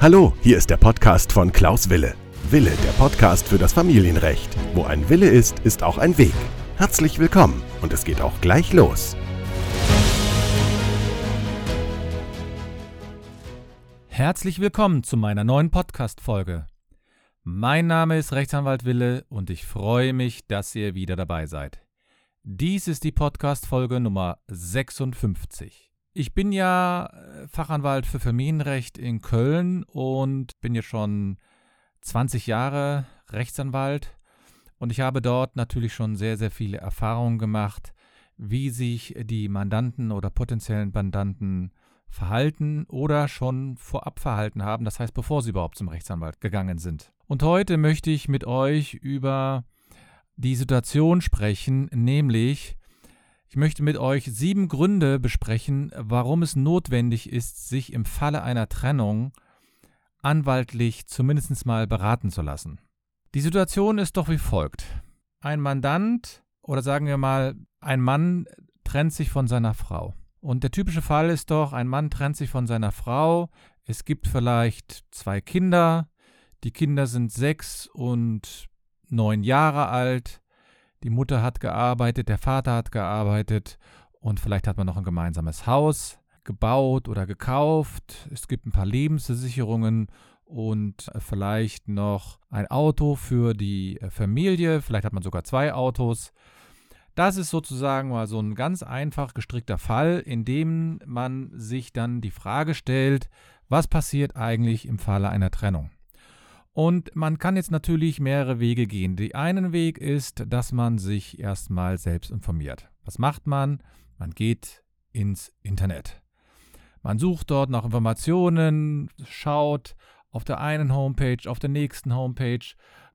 Hallo, hier ist der Podcast von Klaus Wille. Wille, der Podcast für das Familienrecht. Wo ein Wille ist, ist auch ein Weg. Herzlich willkommen und es geht auch gleich los. Herzlich willkommen zu meiner neuen Podcast-Folge. Mein Name ist Rechtsanwalt Wille und ich freue mich, dass ihr wieder dabei seid. Dies ist die Podcast-Folge Nummer 56. Ich bin ja äh, Fachanwalt für Familienrecht in Köln und bin jetzt schon 20 Jahre Rechtsanwalt und ich habe dort natürlich schon sehr, sehr viele Erfahrungen gemacht, wie sich die Mandanten oder potenziellen Mandanten verhalten oder schon vorab verhalten haben, das heißt bevor sie überhaupt zum Rechtsanwalt gegangen sind. Und heute möchte ich mit euch über die Situation sprechen, nämlich ich möchte mit euch sieben Gründe besprechen, warum es notwendig ist, sich im Falle einer Trennung anwaltlich zumindest mal beraten zu lassen. Die Situation ist doch wie folgt. Ein Mandant oder sagen wir mal, ein Mann trennt sich von seiner Frau. Und der typische Fall ist doch, ein Mann trennt sich von seiner Frau, es gibt vielleicht zwei Kinder, die Kinder sind sechs und neun Jahre alt, die Mutter hat gearbeitet, der Vater hat gearbeitet und vielleicht hat man noch ein gemeinsames Haus gebaut oder gekauft. Es gibt ein paar Lebensversicherungen und vielleicht noch ein Auto für die äh, Familie. Vielleicht hat man sogar zwei Autos. Das ist sozusagen mal so ein ganz einfach gestrickter Fall, in dem man sich dann die Frage stellt, was passiert eigentlich im Falle einer Trennung? Und man kann jetzt natürlich mehrere Wege gehen. Der einen Weg ist, dass man sich erstmal selbst informiert. Was macht man? Man geht ins Internet. Man sucht dort nach Informationen, schaut auf der einen Homepage, auf der nächsten Homepage,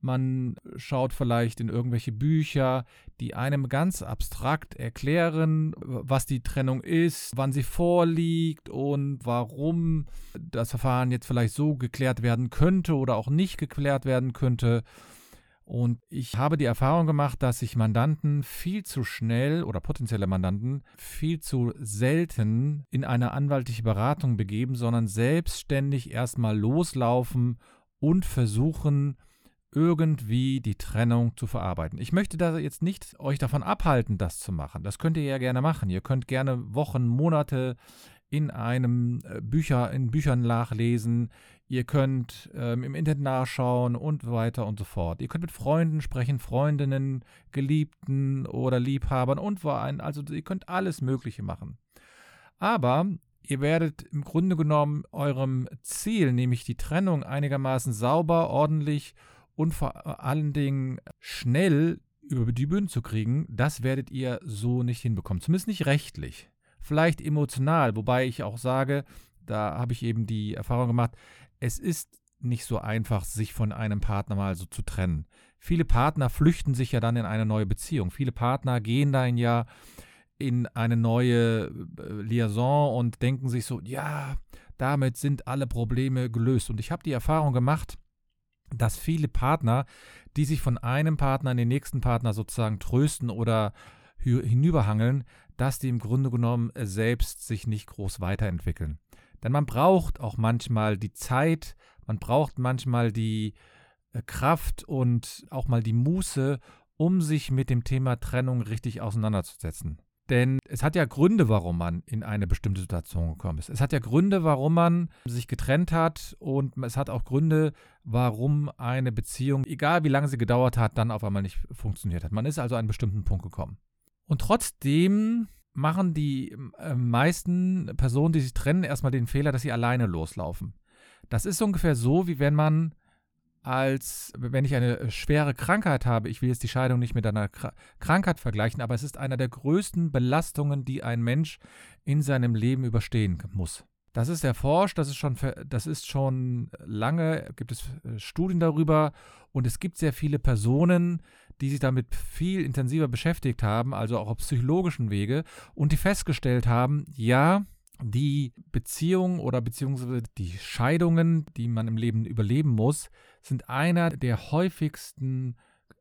man schaut vielleicht in irgendwelche Bücher, die einem ganz abstrakt erklären, was die Trennung ist, wann sie vorliegt und warum das Verfahren jetzt vielleicht so geklärt werden könnte oder auch nicht geklärt werden könnte. Und ich habe die Erfahrung gemacht, dass sich Mandanten viel zu schnell oder potenzielle Mandanten viel zu selten in eine anwaltliche Beratung begeben, sondern selbstständig erstmal loslaufen und versuchen, irgendwie die Trennung zu verarbeiten. Ich möchte da jetzt nicht euch davon abhalten, das zu machen. Das könnt ihr ja gerne machen. Ihr könnt gerne Wochen, Monate in einem äh, Bücher, in Büchern nachlesen. Ihr könnt ähm, im Internet nachschauen und weiter und so fort. Ihr könnt mit Freunden sprechen, Freundinnen, Geliebten oder Liebhabern und weinen. Also ihr könnt alles Mögliche machen. Aber ihr werdet im Grunde genommen eurem Ziel, nämlich die Trennung einigermaßen sauber, ordentlich und vor allen Dingen schnell über die Bühne zu kriegen, das werdet ihr so nicht hinbekommen. Zumindest nicht rechtlich. Vielleicht emotional, wobei ich auch sage, da habe ich eben die Erfahrung gemacht, es ist nicht so einfach, sich von einem Partner mal so zu trennen. Viele Partner flüchten sich ja dann in eine neue Beziehung. Viele Partner gehen dann ja in eine neue äh, Liaison und denken sich so, ja, damit sind alle Probleme gelöst. Und ich habe die Erfahrung gemacht, dass viele Partner, die sich von einem Partner in den nächsten Partner sozusagen trösten oder hinüberhangeln, dass die im Grunde genommen selbst sich nicht groß weiterentwickeln. Denn man braucht auch manchmal die Zeit, man braucht manchmal die äh, Kraft und auch mal die Muße, um sich mit dem Thema Trennung richtig auseinanderzusetzen. Denn es hat ja Gründe, warum man in eine bestimmte Situation gekommen ist. Es hat ja Gründe, warum man sich getrennt hat und es hat auch Gründe, warum eine Beziehung, egal wie lange sie gedauert hat, dann auf einmal nicht funktioniert hat. Man ist also an einen bestimmten Punkt gekommen. Und trotzdem machen die äh, meisten Personen, die sich trennen, erstmal den Fehler, dass sie alleine loslaufen. Das ist ungefähr so, wie wenn man als wenn ich eine äh, schwere Krankheit habe. Ich will jetzt die Scheidung nicht mit einer Krankheit vergleichen, aber es ist einer der größten Belastungen, die ein Mensch in seinem Leben überstehen muss. Das ist erforscht, das ist schon, das ist schon lange, gibt es äh, Studien darüber und es gibt sehr viele Personen, die sich damit viel intensiver beschäftigt haben, also auch auf psychologischen Wege und die festgestellt haben, ja, die Beziehung oder beziehungsweise die Scheidungen, die man im Leben überleben muss, sind einer der häufigsten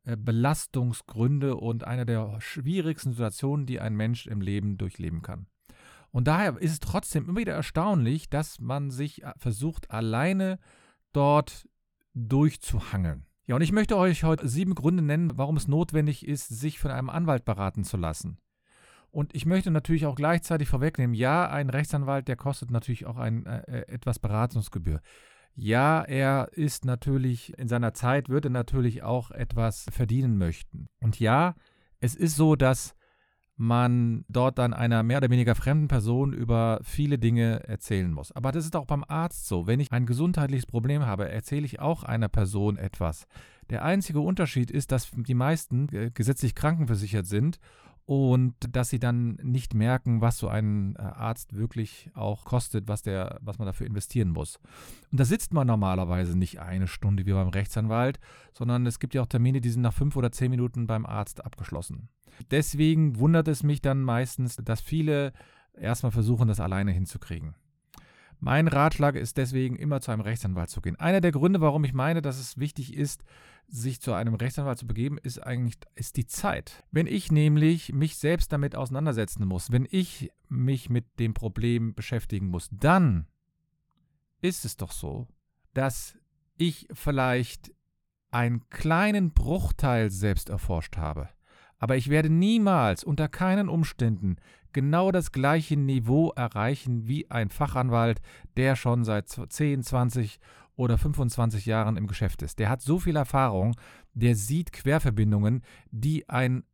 äh, Belastungsgründe und einer der schwierigsten Situationen, die ein Mensch im Leben durchleben kann. Und daher ist es trotzdem immer wieder erstaunlich, dass man sich äh, versucht, alleine dort durchzuhangeln. Ja, und ich möchte euch heute sieben Gründe nennen, warum es notwendig ist, sich von einem Anwalt beraten zu lassen. Und ich möchte natürlich auch gleichzeitig vorwegnehmen, ja, ein Rechtsanwalt, der kostet natürlich auch ein, äh, äh etwas Beratungsgebühr. Ja, er ist natürlich in seiner Zeit, wird er natürlich auch etwas verdienen möchten. Und ja, es ist so, dass man dort dann einer mehr oder weniger fremden Person über viele Dinge erzählen muss. Aber das ist auch beim Arzt so. Wenn ich ein gesundheitliches Problem habe, erzähle ich auch einer Person etwas. Der einzige Unterschied ist, dass die meisten äh, gesetzlich krankenversichert sind und dass sie dann nicht merken, was so ein äh, Arzt wirklich auch kostet, was, der, was man dafür investieren muss. Und da sitzt man normalerweise nicht eine Stunde wie beim Rechtsanwalt, sondern es gibt ja auch Termine, die sind nach fünf oder zehn Minuten beim Arzt abgeschlossen. Deswegen wundert es mich dann meistens, dass viele erstmal versuchen, das alleine hinzukriegen. Mein Ratschlag ist deswegen immer zu einem Rechtsanwalt zu gehen. Einer der Gründe, warum ich meine, dass es wichtig ist, sich zu einem Rechtsanwalt zu begeben, ist eigentlich ist die Zeit. Wenn ich nämlich mich selbst damit auseinandersetzen muss, wenn ich mich mit dem Problem beschäftigen muss, dann ist es doch so, dass ich vielleicht einen kleinen Bruchteil selbst erforscht habe. Aber ich werde niemals unter keinen Umständen genau das gleiche Niveau erreichen wie ein Fachanwalt, der schon seit 10, 20 oder 25 Jahren im Geschäft ist. Der hat so viel Erfahrung, der sieht Querverbindungen, die ein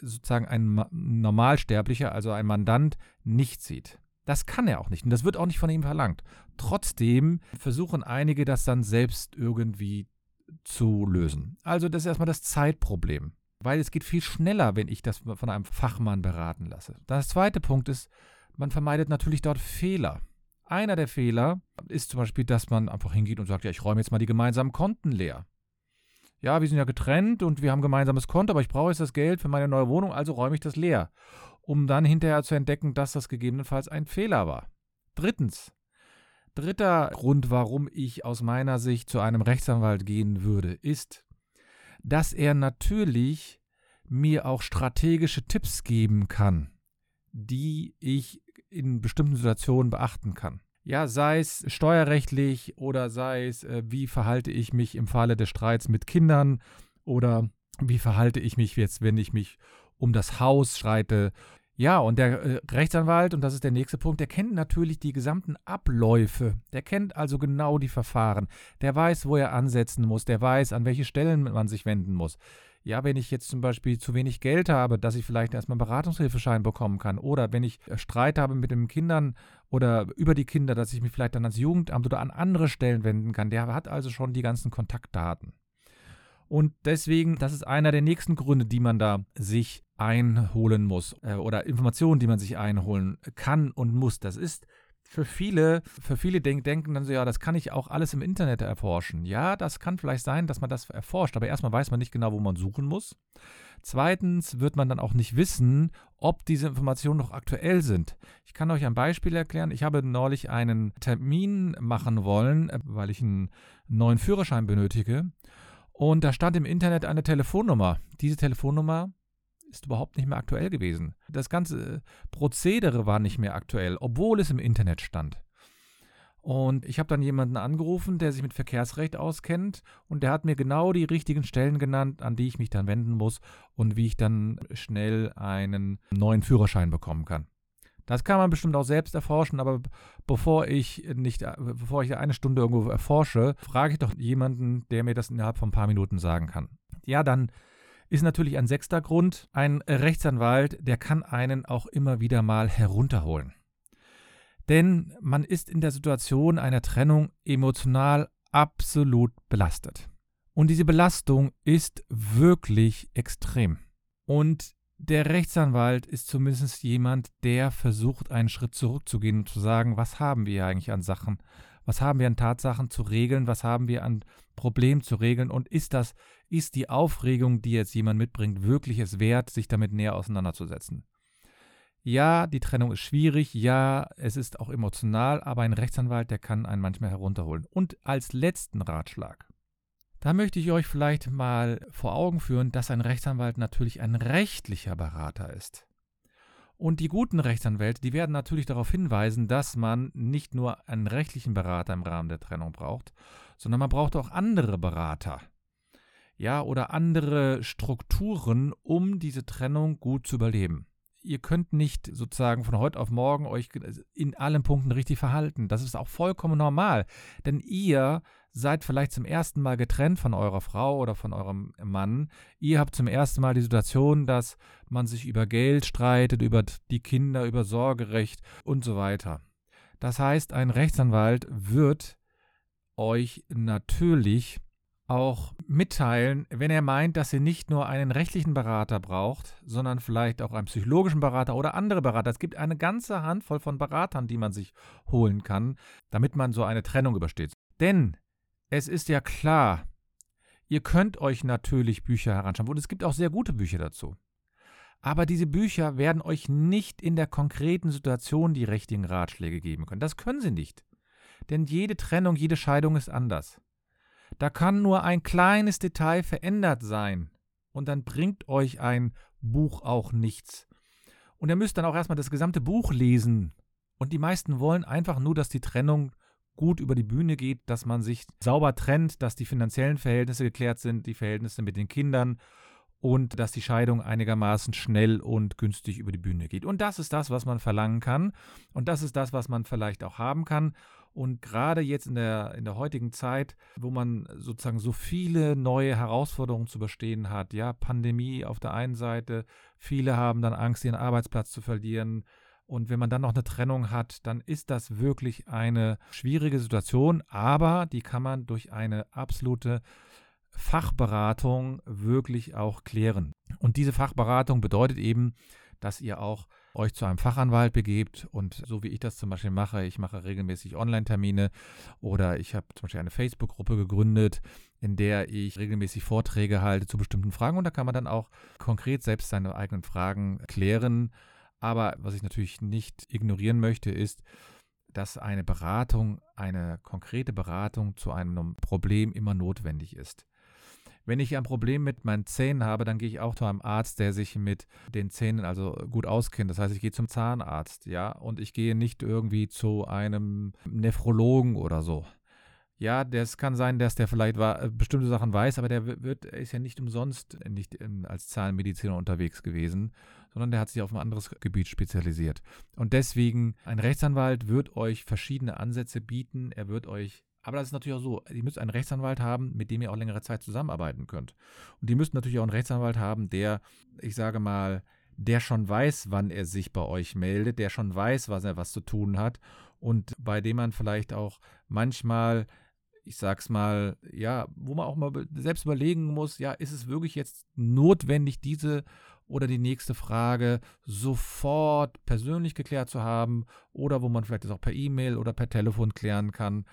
sozusagen ein Normalsterblicher, also ein Mandant, nicht sieht. Das kann er auch nicht und das wird auch nicht von ihm verlangt. Trotzdem versuchen einige das dann selbst irgendwie zu lösen. Also das ist erstmal das Zeitproblem weil es geht viel schneller, wenn ich das von einem Fachmann beraten lasse. Das zweite Punkt ist, man vermeidet natürlich dort Fehler. Einer der Fehler ist zum Beispiel, dass man einfach hingeht und sagt, ja, ich räume jetzt mal die gemeinsamen Konten leer. Ja, wir sind ja getrennt und wir haben gemeinsames Konto, aber ich brauche jetzt das Geld für meine neue Wohnung, also räume ich das leer, um dann hinterher zu entdecken, dass das gegebenenfalls ein Fehler war. Drittens, dritter Grund, warum ich aus meiner Sicht zu einem Rechtsanwalt gehen würde, ist, dass er natürlich mir auch strategische Tipps geben kann, die ich in bestimmten Situationen beachten kann. Ja, sei es steuerrechtlich oder sei es, äh, wie verhalte ich mich im Falle des Streits mit Kindern oder wie verhalte ich mich jetzt, wenn ich mich um das Haus schreite. Ja, und der äh, Rechtsanwalt, und das ist der nächste Punkt, der kennt natürlich die gesamten Abläufe. Der kennt also genau die Verfahren. Der weiß, wo er ansetzen muss. Der weiß, an welche Stellen man sich wenden muss. Ja, wenn ich jetzt zum Beispiel zu wenig Geld habe, dass ich vielleicht erstmal einen Beratungshilfeschein bekommen kann. Oder wenn ich äh, Streit habe mit den Kindern oder über die Kinder, dass ich mich vielleicht dann ans Jugendamt oder an andere Stellen wenden kann. Der hat also schon die ganzen Kontaktdaten. Und deswegen, das ist einer der nächsten Gründe, die man da sich einholen muss äh, oder Informationen, die man sich einholen kann und muss. Das ist für viele, für viele denk, denken dann so, ja, das kann ich auch alles im Internet erforschen. Ja, das kann vielleicht sein, dass man das erforscht, aber erstmal weiß man nicht genau, wo man suchen muss. Zweitens wird man dann auch nicht wissen, ob diese Informationen noch aktuell sind. Ich kann euch ein Beispiel erklären. Ich habe neulich einen Termin machen wollen, äh, weil ich einen neuen Führerschein benötige. Und da stand im Internet eine Telefonnummer. Diese Telefonnummer ist überhaupt nicht mehr aktuell gewesen. Das ganze Prozedere war nicht mehr aktuell, obwohl es im Internet stand. Und ich habe dann jemanden angerufen, der sich mit Verkehrsrecht auskennt und der hat mir genau die richtigen Stellen genannt, an die ich mich dann wenden muss und wie ich dann schnell einen neuen Führerschein bekommen kann. Das kann man bestimmt auch selbst erforschen, aber bevor ich nicht, bevor ich eine Stunde irgendwo erforsche, frage ich doch jemanden, der mir das innerhalb von ein paar Minuten sagen kann. Ja, dann ist natürlich ein sechster Grund. Ein Rechtsanwalt, der kann einen auch immer wieder mal herunterholen. Denn man ist in der Situation einer Trennung emotional absolut belastet. Und diese Belastung ist wirklich extrem. Und der Rechtsanwalt ist zumindest jemand, der versucht, einen Schritt zurückzugehen und zu sagen, was haben wir eigentlich an Sachen, was haben wir an Tatsachen zu regeln, was haben wir an Problemen zu regeln? Und ist das, ist die Aufregung, die jetzt jemand mitbringt, wirklich es wert, sich damit näher auseinanderzusetzen. Ja, die Trennung ist schwierig, ja, es ist auch emotional, aber ein Rechtsanwalt, der kann einen manchmal herunterholen. Und als letzten Ratschlag, da möchte ich euch vielleicht mal vor Augen führen, dass ein Rechtsanwalt natürlich ein rechtlicher Berater ist. Und die guten Rechtsanwälte, die werden natürlich darauf hinweisen, dass man nicht nur einen rechtlichen Berater im Rahmen der Trennung braucht, sondern man braucht auch andere Berater. Ja, oder andere Strukturen, um diese Trennung gut zu überleben ihr könnt nicht sozusagen von heute auf morgen euch in allen Punkten richtig verhalten. Das ist auch vollkommen normal. Denn ihr seid vielleicht zum ersten Mal getrennt von eurer Frau oder von eurem Mann. Ihr habt zum ersten Mal die Situation, dass man sich über Geld streitet, über die Kinder, über Sorgerecht und so weiter. Das heißt, ein Rechtsanwalt wird euch natürlich auch mitteilen, wenn er meint, dass ihr nicht nur einen rechtlichen Berater braucht, sondern vielleicht auch einen psychologischen Berater oder andere Berater. Es gibt eine ganze Handvoll von Beratern, die man sich holen kann, damit man so eine Trennung übersteht. Denn es ist ja klar, ihr könnt euch natürlich Bücher heranschauen und es gibt auch sehr gute Bücher dazu. Aber diese Bücher werden euch nicht in der konkreten Situation die richtigen Ratschläge geben können. Das können sie nicht. Denn jede Trennung, jede Scheidung ist anders. Da kann nur ein kleines Detail verändert sein. Und dann bringt euch ein Buch auch nichts. Und ihr müsst dann auch erstmal das gesamte Buch lesen. Und die meisten wollen einfach nur, dass die Trennung gut über die Bühne geht, dass man sich sauber trennt, dass die finanziellen Verhältnisse geklärt sind, die Verhältnisse mit den Kindern und dass die Scheidung einigermaßen schnell und günstig über die Bühne geht. Und das ist das, was man verlangen kann. Und das ist das, was man vielleicht auch haben kann. Und gerade jetzt in der, in der heutigen Zeit, wo man sozusagen so viele neue Herausforderungen zu bestehen hat, ja, Pandemie auf der einen Seite, viele haben dann Angst, ihren Arbeitsplatz zu verlieren. Und wenn man dann noch eine Trennung hat, dann ist das wirklich eine schwierige Situation, aber die kann man durch eine absolute Fachberatung wirklich auch klären. Und diese Fachberatung bedeutet eben, dass ihr auch euch zu einem Fachanwalt begebt und so wie ich das zum Beispiel mache, ich mache regelmäßig Online-Termine oder ich habe zum Beispiel eine Facebook-Gruppe gegründet, in der ich regelmäßig Vorträge halte zu bestimmten Fragen und da kann man dann auch konkret selbst seine eigenen Fragen klären. Aber was ich natürlich nicht ignorieren möchte, ist, dass eine Beratung, eine konkrete Beratung zu einem Problem immer notwendig ist. Wenn ich ein Problem mit meinen Zähnen habe, dann gehe ich auch zu einem Arzt, der sich mit den Zähnen also gut auskennt. Das heißt, ich gehe zum Zahnarzt, ja, und ich gehe nicht irgendwie zu einem Nephrologen oder so. Ja, das kann sein, dass der vielleicht äh, bestimmte Sachen weiß, aber der wird, ist ja nicht umsonst nicht als Zahnmediziner unterwegs gewesen, sondern der hat sich auf ein anderes Gebiet spezialisiert. Und deswegen, ein Rechtsanwalt wird euch verschiedene Ansätze bieten. Er wird euch aber das ist natürlich auch so, ihr müsst einen Rechtsanwalt haben, mit dem ihr auch längere Zeit zusammenarbeiten könnt. Und ihr müsst natürlich auch einen Rechtsanwalt haben, der, ich sage mal, der schon weiß, wann er sich bei euch meldet, der schon weiß, was er was zu tun hat und bei dem man vielleicht auch manchmal, ich sag's mal, ja, wo man auch mal selbst überlegen muss, ja, ist es wirklich jetzt notwendig, diese oder die nächste Frage sofort persönlich geklärt zu haben oder wo man vielleicht das auch per E-Mail oder per Telefon klären kann.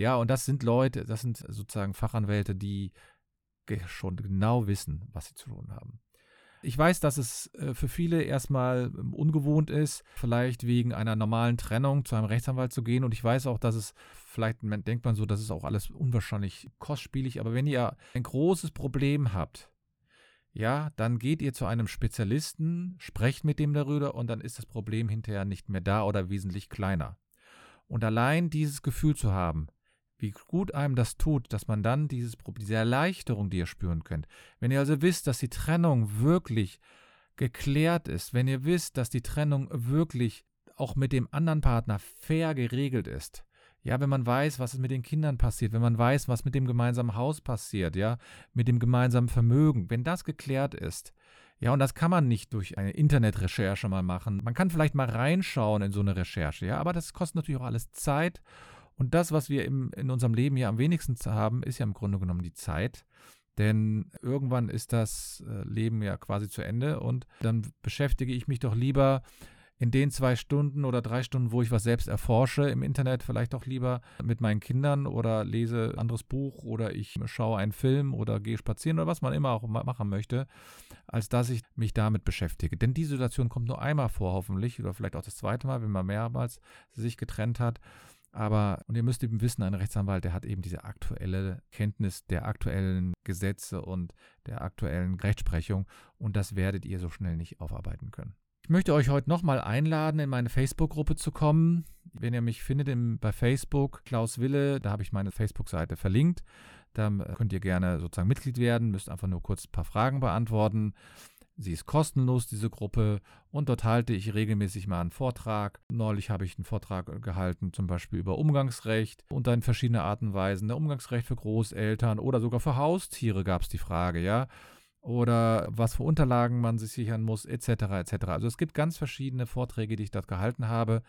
Ja, und das sind Leute, das sind sozusagen Fachanwälte, die schon genau wissen, was sie zu tun haben. Ich weiß, dass es äh, für viele erstmal ähm, ungewohnt ist, vielleicht wegen einer normalen Trennung zu einem Rechtsanwalt zu gehen. Und ich weiß auch, dass es, vielleicht denkt man so, das ist auch alles unwahrscheinlich kostspielig. Aber wenn ihr ein großes Problem habt, ja, dann geht ihr zu einem Spezialisten, sprecht mit dem darüber und dann ist das Problem hinterher nicht mehr da oder wesentlich kleiner. Und allein dieses Gefühl zu haben, wie gut einem das tut, dass man dann dieses, diese Erleichterung, die ihr spüren könnt. Wenn ihr also wisst, dass die Trennung wirklich geklärt ist, wenn ihr wisst, dass die Trennung wirklich auch mit dem anderen Partner fair geregelt ist, ja, wenn man weiß, was mit den Kindern passiert, wenn man weiß, was mit dem gemeinsamen Haus passiert, ja, mit dem gemeinsamen Vermögen, wenn das geklärt ist, ja, und das kann man nicht durch eine Internetrecherche mal machen. Man kann vielleicht mal reinschauen in so eine Recherche, ja, aber das kostet natürlich auch alles Zeit und das, was wir im, in unserem Leben ja am wenigsten haben, ist ja im Grunde genommen die Zeit. Denn irgendwann ist das äh, Leben ja quasi zu Ende und dann beschäftige ich mich doch lieber in den zwei Stunden oder drei Stunden, wo ich was selbst erforsche im Internet, vielleicht auch lieber mit meinen Kindern oder lese ein anderes Buch oder ich schaue einen Film oder gehe spazieren oder was man immer auch machen möchte, als dass ich mich damit beschäftige. Denn die Situation kommt nur einmal vor, hoffentlich, oder vielleicht auch das zweite Mal, wenn man mehrmals sich getrennt hat. Aber, und ihr müsst eben wissen, ein Rechtsanwalt, der hat eben diese aktuelle Kenntnis der aktuellen Gesetze und der aktuellen Rechtsprechung und das werdet ihr so schnell nicht aufarbeiten können. möchte euch heute nochmal einladen, in meine Facebook-Gruppe zu kommen. Wenn ihr mich findet im, bei Facebook, Klaus Wille, da habe ich meine Facebook-Seite verlinkt. Da könnt ihr gerne sozusagen Mitglied werden, müsst einfach nur kurz ein paar Fragen beantworten. Sie ist kostenlos, diese Gruppe, und dort halte ich regelmäßig mal einen Vortrag. Neulich habe ich einen Vortrag gehalten, zum Beispiel über Umgangsrecht und dann verschiedene Arten und Weisen. Der Umgangsrecht für Großeltern oder sogar für Haustiere gab es die Frage, ja. Oder was für Unterlagen man sich sichern muss, etc. etc. Also es gibt ganz verschiedene Vorträge, die ich dort gehalten habe,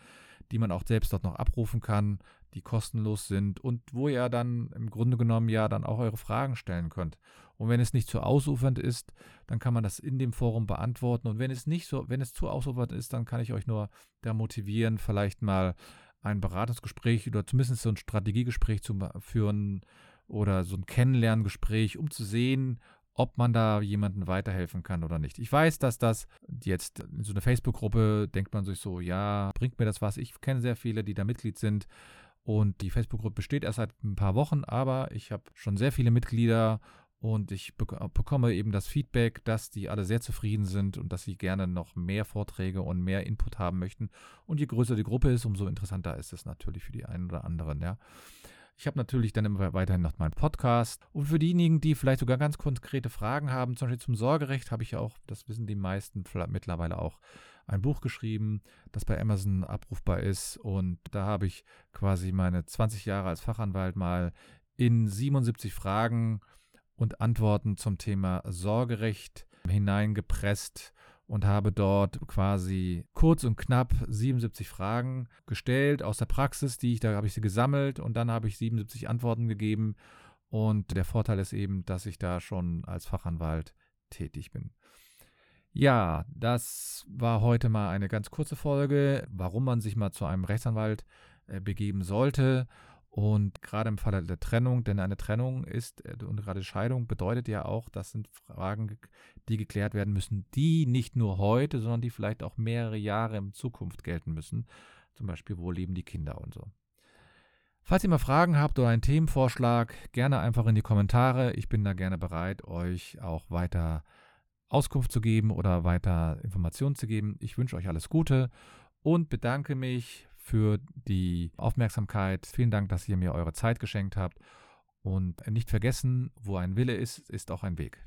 die man auch selbst dort noch abrufen kann die kostenlos sind und wo ihr dann im Grunde genommen ja dann auch eure Fragen stellen könnt. Und wenn es nicht zu ausufernd ist, dann kann man das in dem Forum beantworten. Und wenn es nicht so, wenn es zu ausufernd ist, dann kann ich euch nur da motivieren, vielleicht mal ein Beratungsgespräch oder zumindest so ein Strategiegespräch zu führen oder so ein Kennenlerngespräch, um zu sehen, ob man da jemandem weiterhelfen kann oder nicht. Ich weiß, dass das jetzt in so einer Facebook-Gruppe denkt man sich so, ja, bringt mir das was? Ich kenne sehr viele, die da Mitglied sind. Und die Facebook-Gruppe besteht erst seit ein paar Wochen, aber ich habe schon sehr viele Mitglieder und ich bekomme eben das Feedback, dass die alle sehr zufrieden sind und dass sie gerne noch mehr Vorträge und mehr Input haben möchten. Und je größer die Gruppe ist, umso interessanter ist es natürlich für die einen oder anderen, ja. Ich habe natürlich dann immer weiterhin noch meinen Podcast. Und für diejenigen, die vielleicht sogar ganz konkrete Fragen haben, zum Beispiel zum Sorgerecht, habe ich ja auch, das wissen die meisten mittlerweile auch, ein Buch geschrieben, das bei Amazon abrufbar ist. Und da habe ich quasi meine 20 Jahre als Fachanwalt mal in 77 Fragen und Antworten zum Thema Sorgerecht hineingepresst und habe dort quasi kurz und knapp 77 Fragen gestellt aus der Praxis, die ich, da habe ich sie gesammelt und dann habe ich 77 Antworten gegeben. Und der Vorteil ist eben, dass ich da schon als Fachanwalt tätig bin. Ja, das war heute mal eine ganz kurze Folge, warum man sich mal zu einem Rechtsanwalt äh, begeben sollte. Und gerade im Falle der Trennung, denn eine Trennung ist äh, und gerade Scheidung bedeutet ja auch, das sind Fragen, die geklärt werden müssen, die nicht nur heute, sondern die vielleicht auch mehrere Jahre in Zukunft gelten müssen. Zum Beispiel, wo leben die Kinder und so. Falls ihr mal Fragen habt oder einen Themenvorschlag, gerne einfach in die Kommentare. Ich bin da gerne bereit, euch auch weiter Auskunft zu geben oder weiter Informationen zu geben. Ich wünsche euch alles Gute und bedanke mich für die Aufmerksamkeit. Vielen Dank, dass ihr mir eure Zeit geschenkt habt. Und nicht vergessen, wo ein Wille ist, ist auch ein Weg.